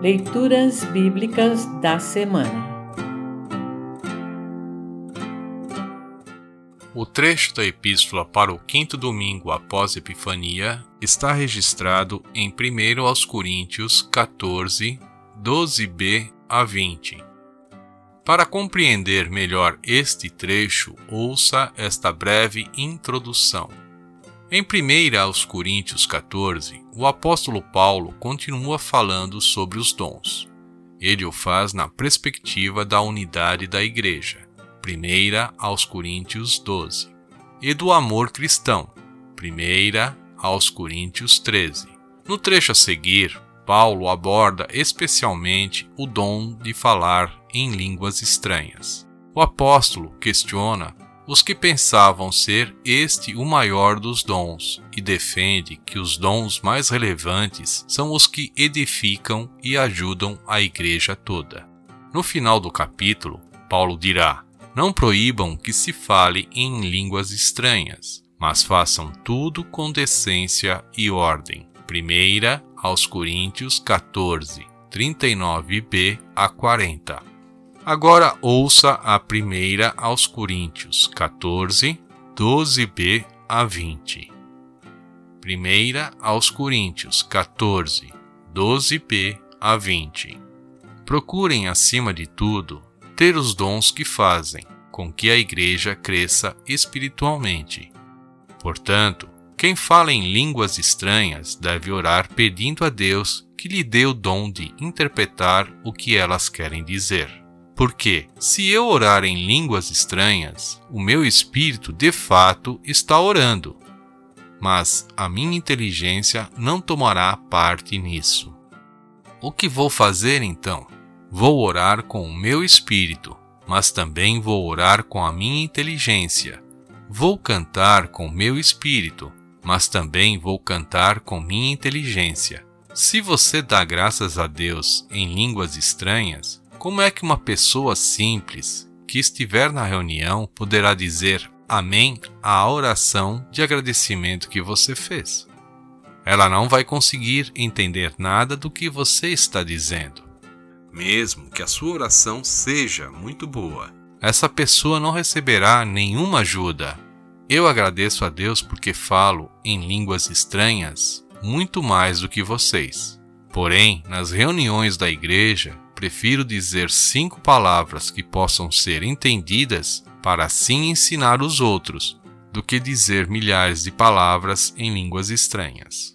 Leituras Bíblicas da Semana O trecho da Epístola para o quinto domingo após Epifania está registrado em 1 aos Coríntios 14, 12b a 20. Para compreender melhor este trecho, ouça esta breve introdução. Em 1 aos Coríntios 14, o apóstolo Paulo continua falando sobre os dons. Ele o faz na perspectiva da unidade da igreja. 1 aos Coríntios 12. E do amor cristão. 1 aos Coríntios 13. No trecho a seguir, Paulo aborda especialmente o dom de falar em línguas estranhas. O apóstolo questiona os que pensavam ser este o maior dos dons, e defende que os dons mais relevantes são os que edificam e ajudam a igreja toda. No final do capítulo, Paulo dirá: Não proíbam que se fale em línguas estranhas, mas façam tudo com decência e ordem. Primeira aos Coríntios 14, 39b a 40. Agora ouça a primeira aos Coríntios 14, 12b a 20. Primeira aos Coríntios 14, 12b a 20. Procurem, acima de tudo, ter os dons que fazem com que a igreja cresça espiritualmente. Portanto, quem fala em línguas estranhas deve orar pedindo a Deus que lhe dê o dom de interpretar o que elas querem dizer. Porque, se eu orar em línguas estranhas, o meu espírito de fato está orando, mas a minha inteligência não tomará parte nisso. O que vou fazer então? Vou orar com o meu espírito, mas também vou orar com a minha inteligência. Vou cantar com o meu espírito, mas também vou cantar com minha inteligência. Se você dá graças a Deus em línguas estranhas, como é que uma pessoa simples que estiver na reunião poderá dizer Amém à oração de agradecimento que você fez? Ela não vai conseguir entender nada do que você está dizendo. Mesmo que a sua oração seja muito boa, essa pessoa não receberá nenhuma ajuda. Eu agradeço a Deus porque falo em línguas estranhas muito mais do que vocês. Porém, nas reuniões da igreja, prefiro dizer cinco palavras que possam ser entendidas para assim ensinar os outros, do que dizer milhares de palavras em línguas estranhas.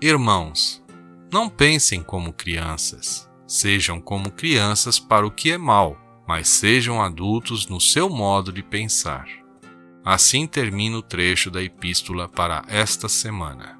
Irmãos, não pensem como crianças. Sejam como crianças para o que é mal, mas sejam adultos no seu modo de pensar. Assim termina o trecho da epístola para esta semana.